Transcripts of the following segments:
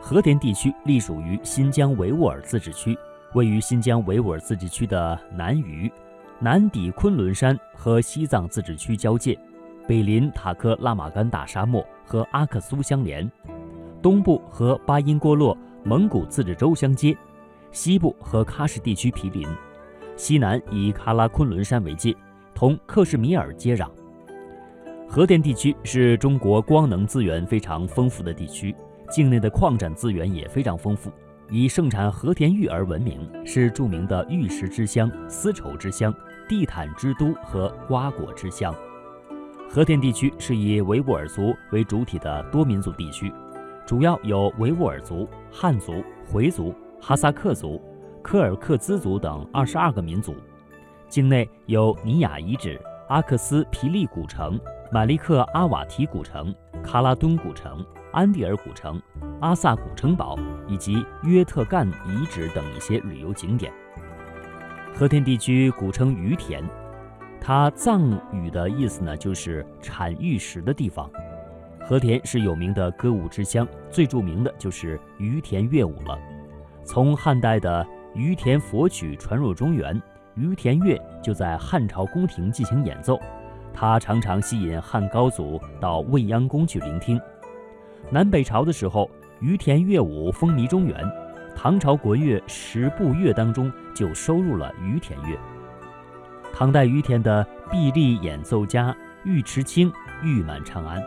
和田地区隶属于新疆维吾尔自治区，位于新疆维吾尔自治区的南隅，南抵昆仑山和西藏自治区交界，北临塔克拉玛干大沙漠和阿克苏相连，东部和巴音郭洛蒙古自治州相接，西部和喀什地区毗邻，西南以喀拉昆仑山为界，同克什米尔接壤。和田地区是中国光能资源非常丰富的地区。境内的矿产资源也非常丰富，以盛产和田玉而闻名，是著名的玉石之乡、丝绸之乡、地毯之都和瓜果之乡。和田地区是以维吾尔族为主体的多民族地区，主要有维吾尔族、汉族、回族、哈萨克族、柯尔克孜族等二十二个民族。境内有尼雅遗址、阿克斯皮利古城、马利克阿瓦提古城、喀拉敦古城。安第尔古城、阿萨古城堡以及约特干遗址等一些旅游景点。和田地区古称于田，它藏语的意思呢就是产玉石的地方。和田是有名的歌舞之乡，最著名的就是于田乐舞了。从汉代的于田佛曲传入中原，于田乐就在汉朝宫廷进行演奏，它常常吸引汉高祖到未央宫去聆听。南北朝的时候，于田乐舞风靡中原。唐朝国乐十部乐当中就收入了于田乐。唐代于田的臂力演奏家尉迟清誉满长安。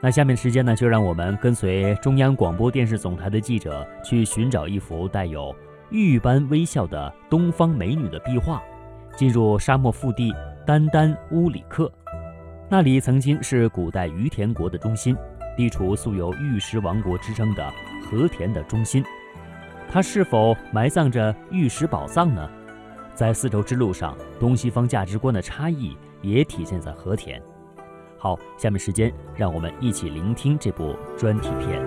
那下面时间呢，就让我们跟随中央广播电视总台的记者去寻找一幅带有玉般微笑的东方美女的壁画，进入沙漠腹地丹丹乌里克，那里曾经是古代于田国的中心。地处素有玉石王国之称的和田的中心，它是否埋葬着玉石宝藏呢？在丝绸之路上，东西方价值观的差异也体现在和田。好，下面时间让我们一起聆听这部专题片。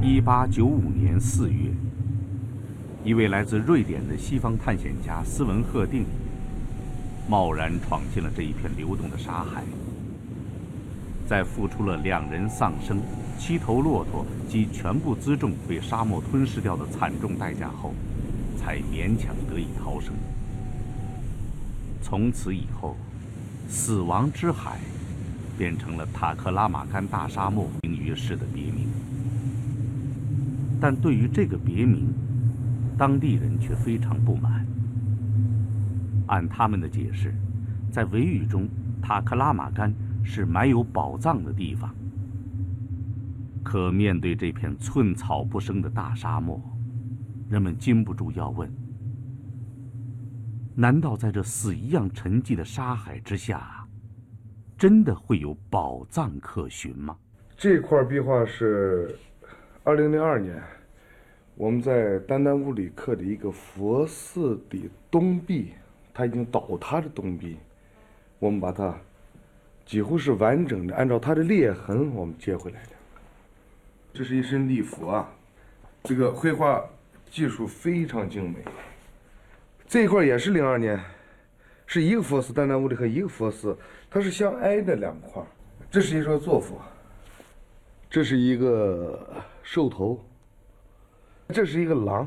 一八九五年四月，一位来自瑞典的西方探险家斯文赫定。贸然闯进了这一片流动的沙海，在付出了两人丧生、七头骆驼及全部辎重被沙漠吞噬掉的惨重代价后，才勉强得以逃生。从此以后，死亡之海变成了塔克拉玛干大沙漠名于世的别名。但对于这个别名，当地人却非常不满。按他们的解释，在维语中，塔克拉玛干是埋有宝藏的地方。可面对这片寸草不生的大沙漠，人们禁不住要问：难道在这死一样沉寂的沙海之下，真的会有宝藏可寻吗？这块壁画是二零零二年，我们在丹丹乌里克的一个佛寺的东壁。它已经倒塌的东壁，我们把它几乎是完整的按照它的裂痕我们接回来的。这是一身礼服啊，这个绘画技术非常精美。这一块也是零二年，是一个佛寺，丹丹屋里和一个佛寺，它是相挨的两块。这是一座坐佛，这是一个兽头，这是一个狼，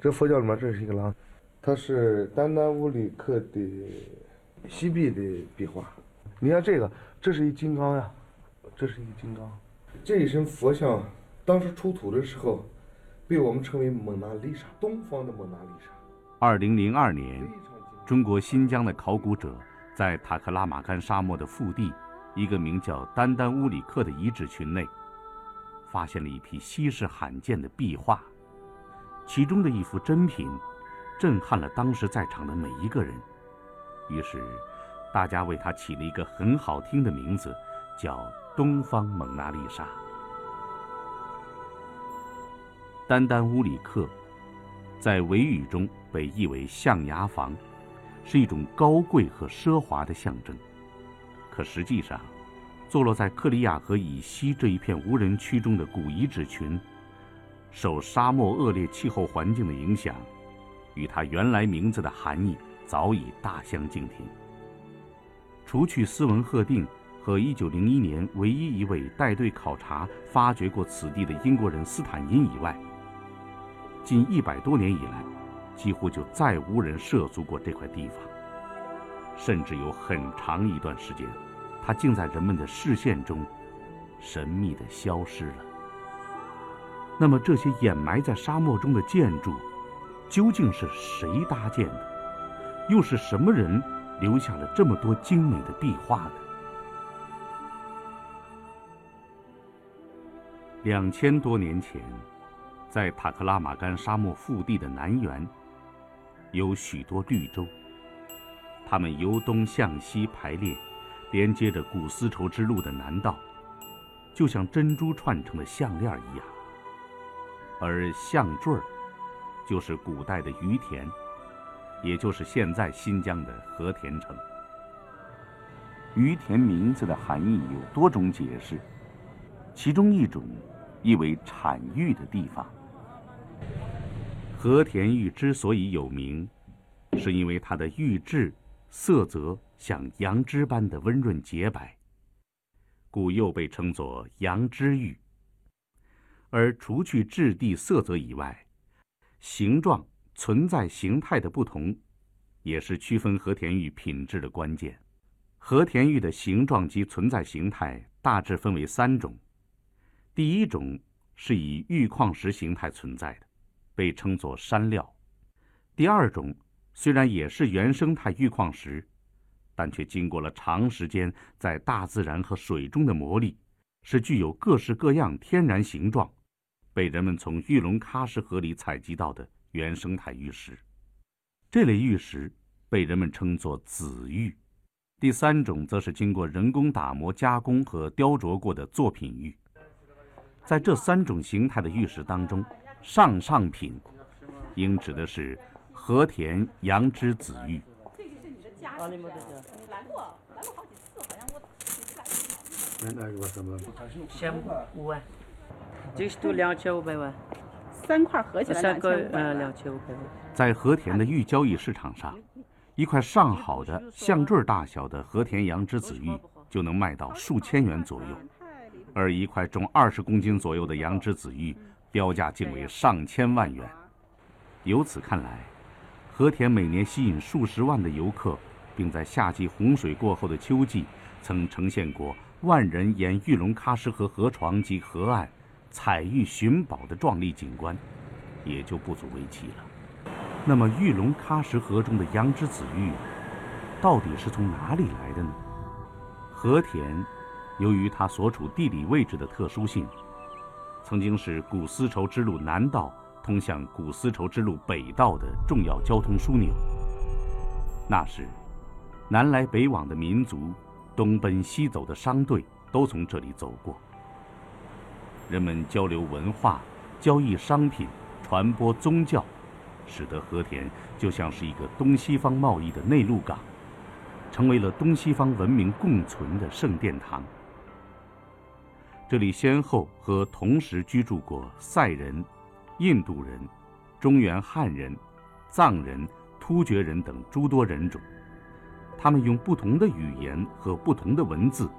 这佛教里面这是一个狼。它是丹丹乌里克的西壁的壁画，你看这个，这是一金刚呀，这是一金刚。这一身佛像当时出土的时候，被我们称为蒙娜丽莎，东方的蒙娜丽莎。二零零二年，中国新疆的考古者在塔克拉玛干沙漠的腹地，一个名叫丹丹乌里克的遗址群内，发现了一批稀世罕见的壁画，其中的一幅珍品。震撼了当时在场的每一个人，于是，大家为他起了一个很好听的名字，叫“东方蒙娜丽莎”。丹丹乌里克，在维语中被译为象牙房，是一种高贵和奢华的象征。可实际上，坐落在克里亚河以西这一片无人区中的古遗址群，受沙漠恶劣气候环境的影响。与它原来名字的含义早已大相径庭。除去斯文赫定和1901年唯一一位带队考察发掘过此地的英国人斯坦因以外，近一百多年以来，几乎就再无人涉足过这块地方。甚至有很长一段时间，它竟在人们的视线中神秘地消失了。那么，这些掩埋在沙漠中的建筑，究竟是谁搭建的？又是什么人留下了这么多精美的壁画呢？两千多年前，在塔克拉玛干沙漠腹地的南缘，有许多绿洲。它们由东向西排列，连接着古丝绸之路的南道，就像珍珠串成的项链一样。而项坠儿，就是古代的于田，也就是现在新疆的和田城。于田名字的含义有多种解释，其中一种意为产玉的地方。和田玉之所以有名，是因为它的玉质。色泽像羊脂般的温润洁白，故又被称作羊脂玉。而除去质地、色泽以外，形状、存在形态的不同，也是区分和田玉品质的关键。和田玉的形状及存在形态大致分为三种：第一种是以玉矿石形态存在的，被称作山料；第二种。虽然也是原生态玉矿石，但却经过了长时间在大自然和水中的磨砺，是具有各式各样天然形状，被人们从玉龙喀什河里采集到的原生态玉石。这类玉石被人们称作紫玉。第三种则是经过人工打磨、加工和雕琢过的作品玉。在这三种形态的玉石当中，上上品应指的是。和田羊脂紫玉。这个是你的家你来过，来过好几次，好像我来个什么？千五万。这是都两千五百万。三块合起来三个呃两千五百万。在和田的玉交易市场上，一块上好的项坠大小的和田羊脂紫玉就能卖到数千元左右，而一块重二十公斤左右的羊脂紫玉标价竟为上千万元。由此看来。和田每年吸引数十万的游客，并在夏季洪水过后的秋季，曾呈现过万人沿玉龙喀什河河床及河岸采玉寻宝的壮丽景观，也就不足为奇了。那么，玉龙喀什河中的羊脂紫玉，到底是从哪里来的呢？和田，由于它所处地理位置的特殊性，曾经是古丝绸之路南道。通向古丝绸之路北道的重要交通枢纽。那时，南来北往的民族，东奔西走的商队都从这里走过。人们交流文化、交易商品、传播宗教，使得和田就像是一个东西方贸易的内陆港，成为了东西方文明共存的圣殿堂。这里先后和同时居住过塞人。印度人、中原汉人、藏人、突厥人等诸多人种，他们用不同的语言和不同的文字，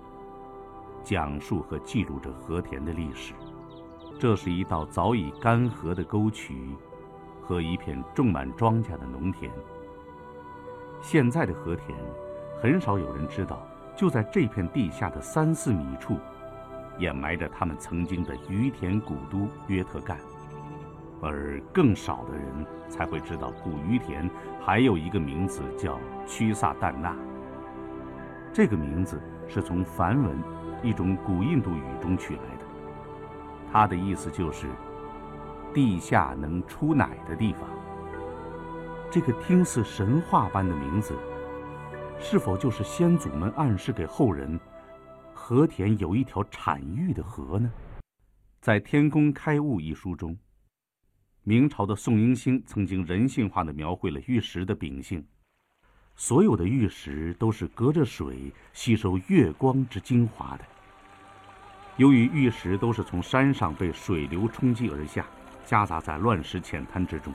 讲述和记录着和田的历史。这是一道早已干涸的沟渠，和一片种满庄稼的农田。现在的和田，很少有人知道，就在这片地下的三四米处，掩埋着他们曾经的于田古都约特干。而更少的人才会知道，古于田还有一个名字叫屈萨旦那。这个名字是从梵文一种古印度语中取来的，它的意思就是“地下能出奶的地方”。这个听似神话般的名字，是否就是先祖们暗示给后人，和田有一条产玉的河呢？在《天工开物》一书中。明朝的宋英星曾经人性化地描绘了玉石的秉性：所有的玉石都是隔着水吸收月光之精华的。由于玉石都是从山上被水流冲击而下，夹杂在乱石浅滩之中，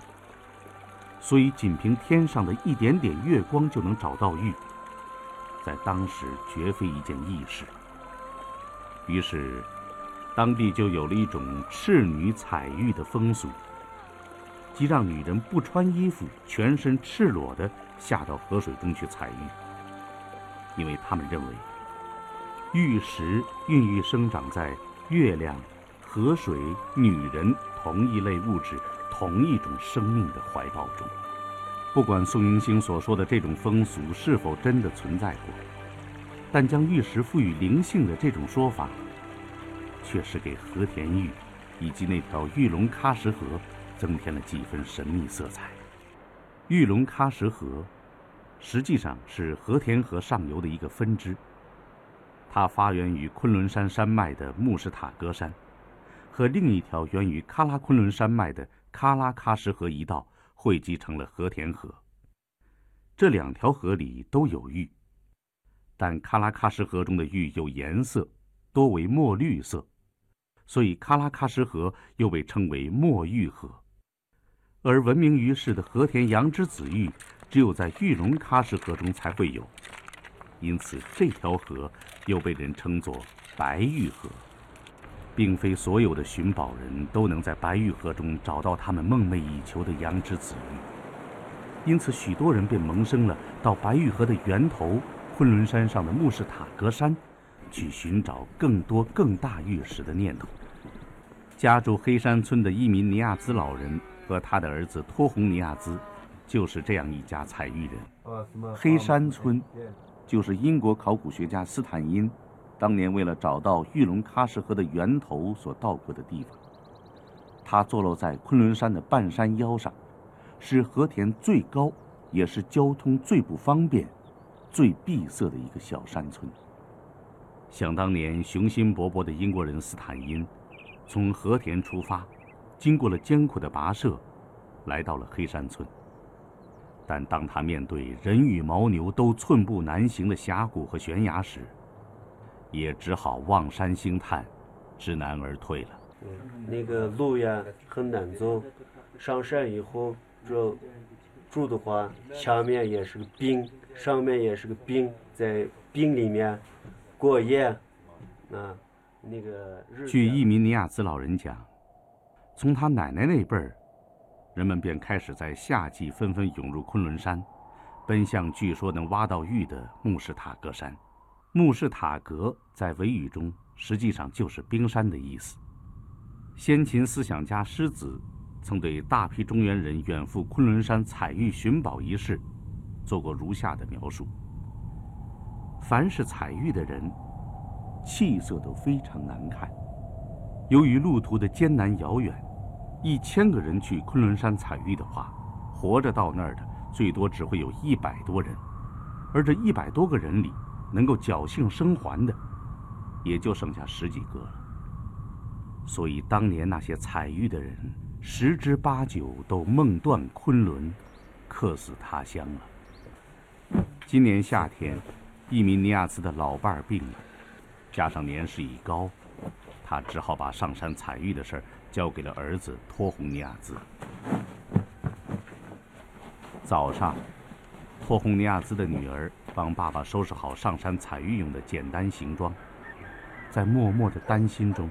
所以仅凭天上的一点点月光就能找到玉。在当时绝非一件易事。于是，当地就有了一种赤女采玉的风俗，即让女人不穿衣服、全身赤裸的下到河水中去采玉，因为他们认为，玉石孕育生长在月亮、河水、女人同一类物质、同一种生命的怀抱中。不管宋英星所说的这种风俗是否真的存在过，但将玉石赋予灵性的这种说法，却是给和田玉以及那条玉龙喀什河增添了几分神秘色彩。玉龙喀什河实际上是和田河上游的一个分支，它发源于昆仑山山脉的木什塔格山，和另一条源于喀拉昆仑山脉的喀拉喀什河一道。汇集成了和田河。这两条河里都有玉，但喀拉喀什河中的玉有颜色，多为墨绿色，所以喀拉喀什河又被称为墨玉河。而闻名于世的和田羊脂紫玉，只有在玉龙喀什河中才会有，因此这条河又被人称作白玉河。并非所有的寻宝人都能在白玉河中找到他们梦寐以求的羊脂紫玉，因此许多人便萌生了到白玉河的源头昆仑山上的木氏塔格山，去寻找更多更大玉石的念头。家住黑山村的伊民尼亚兹老人和他的儿子托洪尼亚兹，就是这样一家采玉人。黑山村，就是英国考古学家斯坦因。当年为了找到玉龙喀什河的源头所到过的地方，它坐落在昆仑山的半山腰上，是和田最高，也是交通最不方便、最闭塞的一个小山村。想当年，雄心勃勃的英国人斯坦因，从和田出发，经过了艰苦的跋涉，来到了黑山村。但当他面对人与牦牛都寸步难行的峡谷和悬崖时，也只好望山兴叹，知难而退了。那个路呀很难走，上山以后这住的话，下面也是个冰，上面也是个冰，在冰里面过夜。啊，那个。据伊米尼亚兹老人讲，从他奶奶那辈儿，人们便开始在夏季纷纷涌入昆仑山，奔向据说能挖到玉的木氏塔格山。木氏塔格在维语中实际上就是冰山的意思。先秦思想家狮子曾对大批中原人远赴昆仑山采玉寻宝一事做过如下的描述：凡是采玉的人，气色都非常难看。由于路途的艰难遥远，一千个人去昆仑山采玉的话，活着到那儿的最多只会有一百多人，而这一百多个人里，能够侥幸生还的，也就剩下十几个了。所以当年那些采玉的人，十之八九都梦断昆仑，客死他乡了。今年夏天，伊米尼亚兹的老伴儿病了，加上年事已高，他只好把上山采玉的事儿交给了儿子托洪尼亚兹。早上。托洪尼亚兹的女儿帮爸爸收拾好上山采玉用的简单行装，在默默的担心中，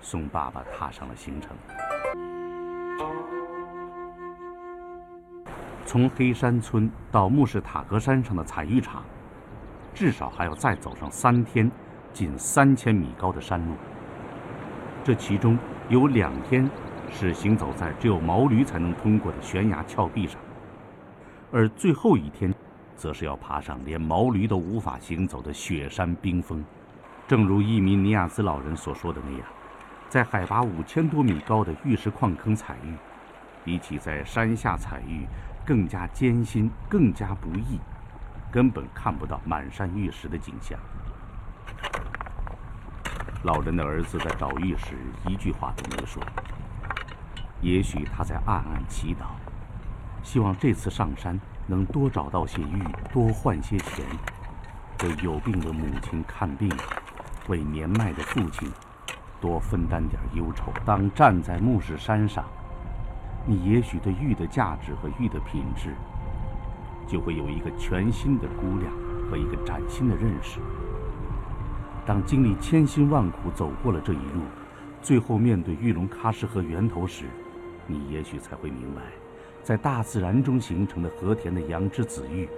送爸爸踏上了行程。从黑山村到木氏塔格山上的采玉场，至少还要再走上三天，近三千米高的山路。这其中有两天是行走在只有毛驴才能通过的悬崖峭壁上。而最后一天，则是要爬上连毛驴都无法行走的雪山冰峰。正如伊米尼亚斯老人所说的那样，在海拔五千多米高的玉石矿坑采玉，比起在山下采玉更加艰辛、更加不易，根本看不到满山玉石的景象。老人的儿子在找玉时一句话都没说，也许他在暗暗祈祷。希望这次上山能多找到些玉，多换些钱，为有病的母亲看病，为年迈的父亲多分担点忧愁。当站在木氏山上，你也许对玉的价值和玉的品质，就会有一个全新的估量和一个崭新的认识。当经历千辛万苦走过了这一路，最后面对玉龙喀什河源头时，你也许才会明白，在大自然中形成的和田的羊脂紫玉，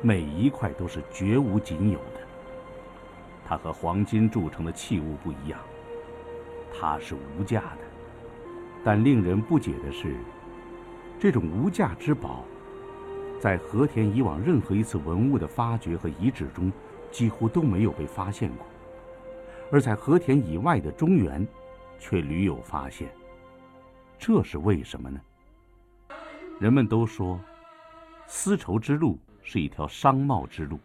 每一块都是绝无仅有的。它和黄金铸成的器物不一样，它是无价的。但令人不解的是，这种无价之宝，在和田以往任何一次文物的发掘和遗址中，几乎都没有被发现过，而在和田以外的中原，却屡有发现。这是为什么呢？人们都说，丝绸之路是一条商贸之路，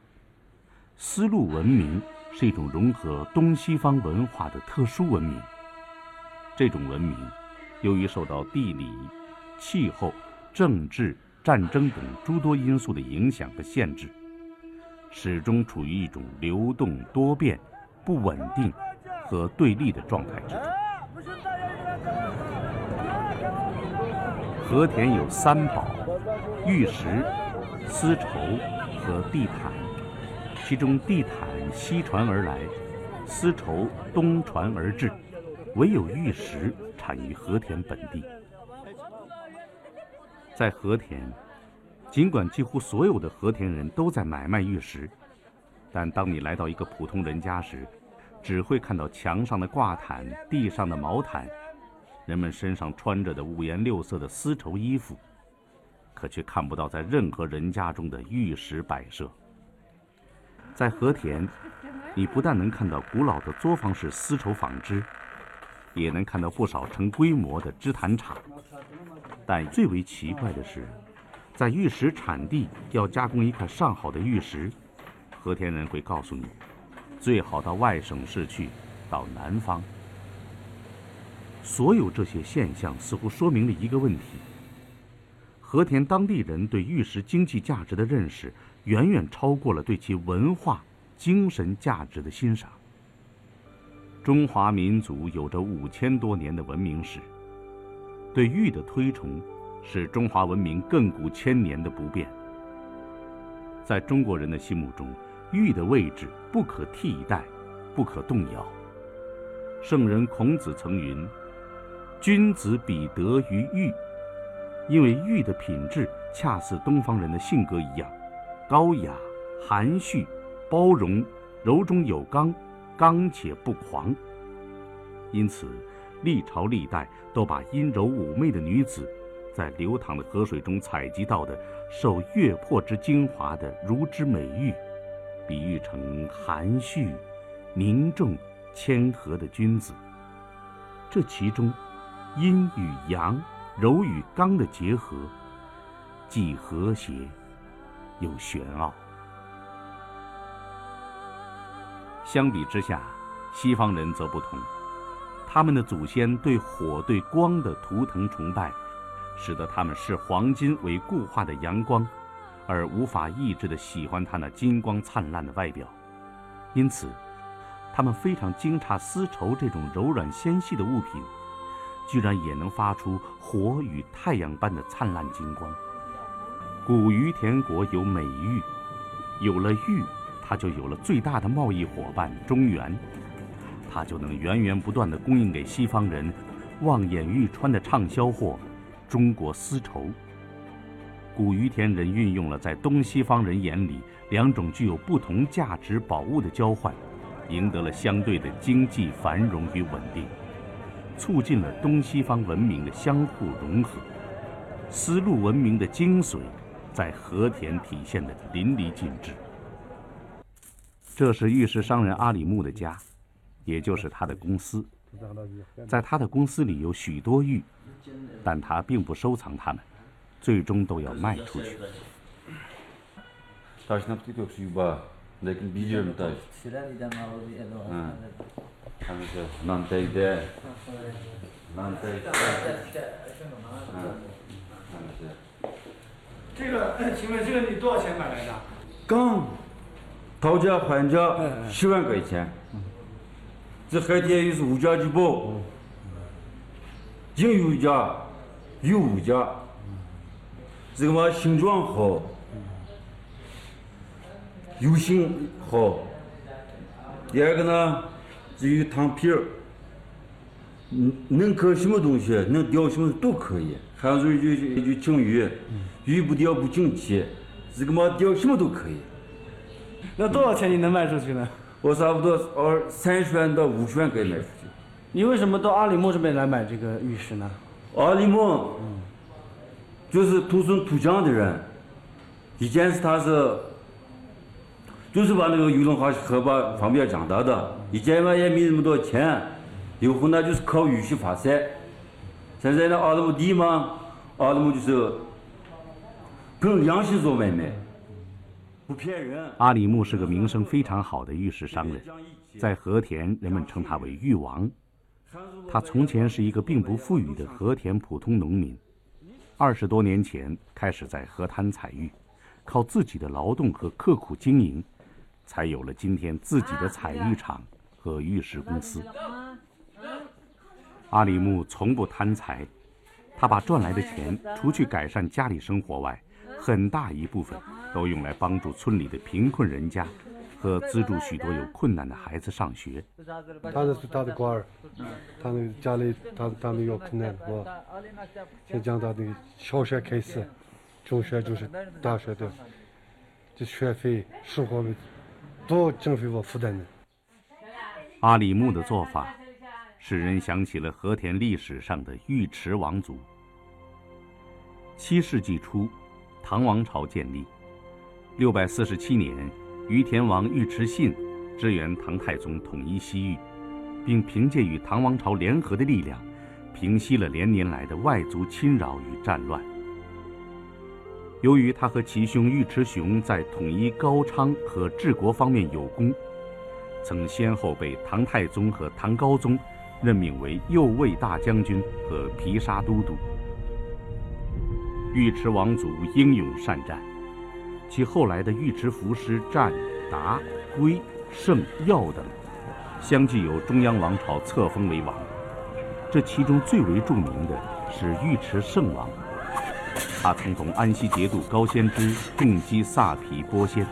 丝路文明是一种融合东西方文化的特殊文明。这种文明。由于受到地理、气候、政治、战争等诸多因素的影响和限制，始终处于一种流动多变、不稳定和对立的状态之中。和田有三宝：玉石、丝绸和地毯。其中地毯西传而来，丝绸东传而至，唯有玉石。产于和田本地，在和田，尽管几乎所有的和田人都在买卖玉石，但当你来到一个普通人家时，只会看到墙上的挂毯、地上的毛毯，人们身上穿着的五颜六色的丝绸衣服，可却看不到在任何人家中的玉石摆设。在和田，你不但能看到古老的作坊式丝绸纺织。也能看到不少成规模的织毯厂，但最为奇怪的是，在玉石产地要加工一块上好的玉石，和田人会告诉你，最好到外省市去，到南方。所有这些现象似乎说明了一个问题：和田当地人对玉石经济价值的认识，远远超过了对其文化精神价值的欣赏。中华民族有着五千多年的文明史，对玉的推崇，是中华文明亘古千年的不变。在中国人的心目中，玉的位置不可替代，不可动摇。圣人孔子曾云：“君子比德于玉。”因为玉的品质恰似东方人的性格一样，高雅、含蓄、包容、柔中有刚。刚且不狂，因此历朝历代都把阴柔妩媚的女子，在流淌的河水中采集到的受月魄之精华的如之美玉，比喻成含蓄、凝重、谦和的君子。这其中，阴与阳、柔与刚的结合，既和谐又玄奥。相比之下，西方人则不同。他们的祖先对火、对光的图腾崇拜，使得他们视黄金为固化的阳光，而无法抑制地喜欢它那金光灿烂的外表。因此，他们非常惊诧丝绸这种柔软纤细的物品，居然也能发出火与太阳般的灿烂金光。古于田国有美玉，有了玉。他就有了最大的贸易伙伴中原，他就能源源不断地供应给西方人望眼欲穿的畅销货——中国丝绸。古于田人运用了在东西方人眼里两种具有不同价值宝物的交换，赢得了相对的经济繁荣与稳定，促进了东西方文明的相互融合。丝路文明的精髓，在和田体现得淋漓尽致。这是玉石商人阿里木的家，也就是他的公司。在他的公司里有许多玉，但他并不收藏它们，最终都要卖出去。嗯这个，请问这个你多少钱买来的？刚。讨价还价十万块钱，这海天又是无价之宝，金有价，玉无价，这个嘛形状好，油性好。第二个呢，至于糖皮儿，能，能刻什么东西，能雕什么都可以。还有就就敬鱼，鱼不雕不景气，这个嘛雕什么都可以。那多少钱你能卖出去呢？我差不多二三十万到五十万可以卖出去。你为什么到阿里木这边来买这个玉石呢？阿里木，就是土生土长的人，以前是他是，就是把那个玉龙河河坝旁边长大的，以前嘛也没那么多钱，以后呢就是靠玉石发财。现在呢阿里木地嘛，阿里木就是凭良心做买卖，不骗人。阿里木是个名声非常好的玉石商人，在和田人们称他为玉王。他从前是一个并不富裕的和田普通农民，二十多年前开始在河滩采玉，靠自己的劳动和刻苦经营，才有了今天自己的采玉厂和玉石公司。阿里木从不贪财，他把赚来的钱除去改善家里生活外，很大一部分都用来帮助村里的贫困人家。和资助许多有困难的孩子上学。他那是他的官儿，他那个家里他他们有困难？先讲到那个小学开始，中学就是大学的，这学费、生活费都政府我负担的。阿里木的做法，使人想起了和田历史上的尉迟王族。七世纪初，唐王朝建立，六百四十七年。于田王尉迟信支援唐太宗统一西域，并凭借与唐王朝联合的力量，平息了连年来的外族侵扰与战乱。由于他和其兄尉迟雄在统一高昌和治国方面有功，曾先后被唐太宗和唐高宗任命为右卫大将军和毗沙都督。尉迟王族英勇善战。其后来的尉迟伏师、战、达、归、胜、耀等，相继由中央王朝册封为王。这其中最为著名的是尉迟圣王，他曾同安西节度高仙芝共击萨皮波仙，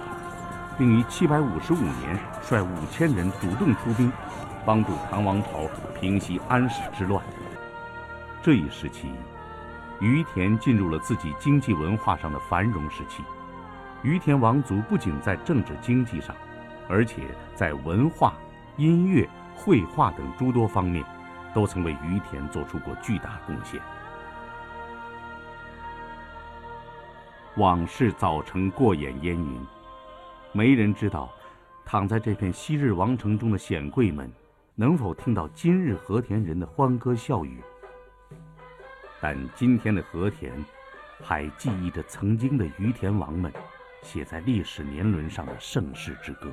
并于755年率五千人主动出兵，帮助唐王朝平息安史之乱。这一时期，于田进入了自己经济文化上的繁荣时期。于田王族不仅在政治经济上，而且在文化、音乐、绘画等诸多方面，都曾为于田做出过巨大贡献。往事早成过眼烟云，没人知道，躺在这片昔日王城中的显贵们，能否听到今日和田人的欢歌笑语。但今天的和田，还记忆着曾经的于田王们。写在历史年轮上的盛世之歌。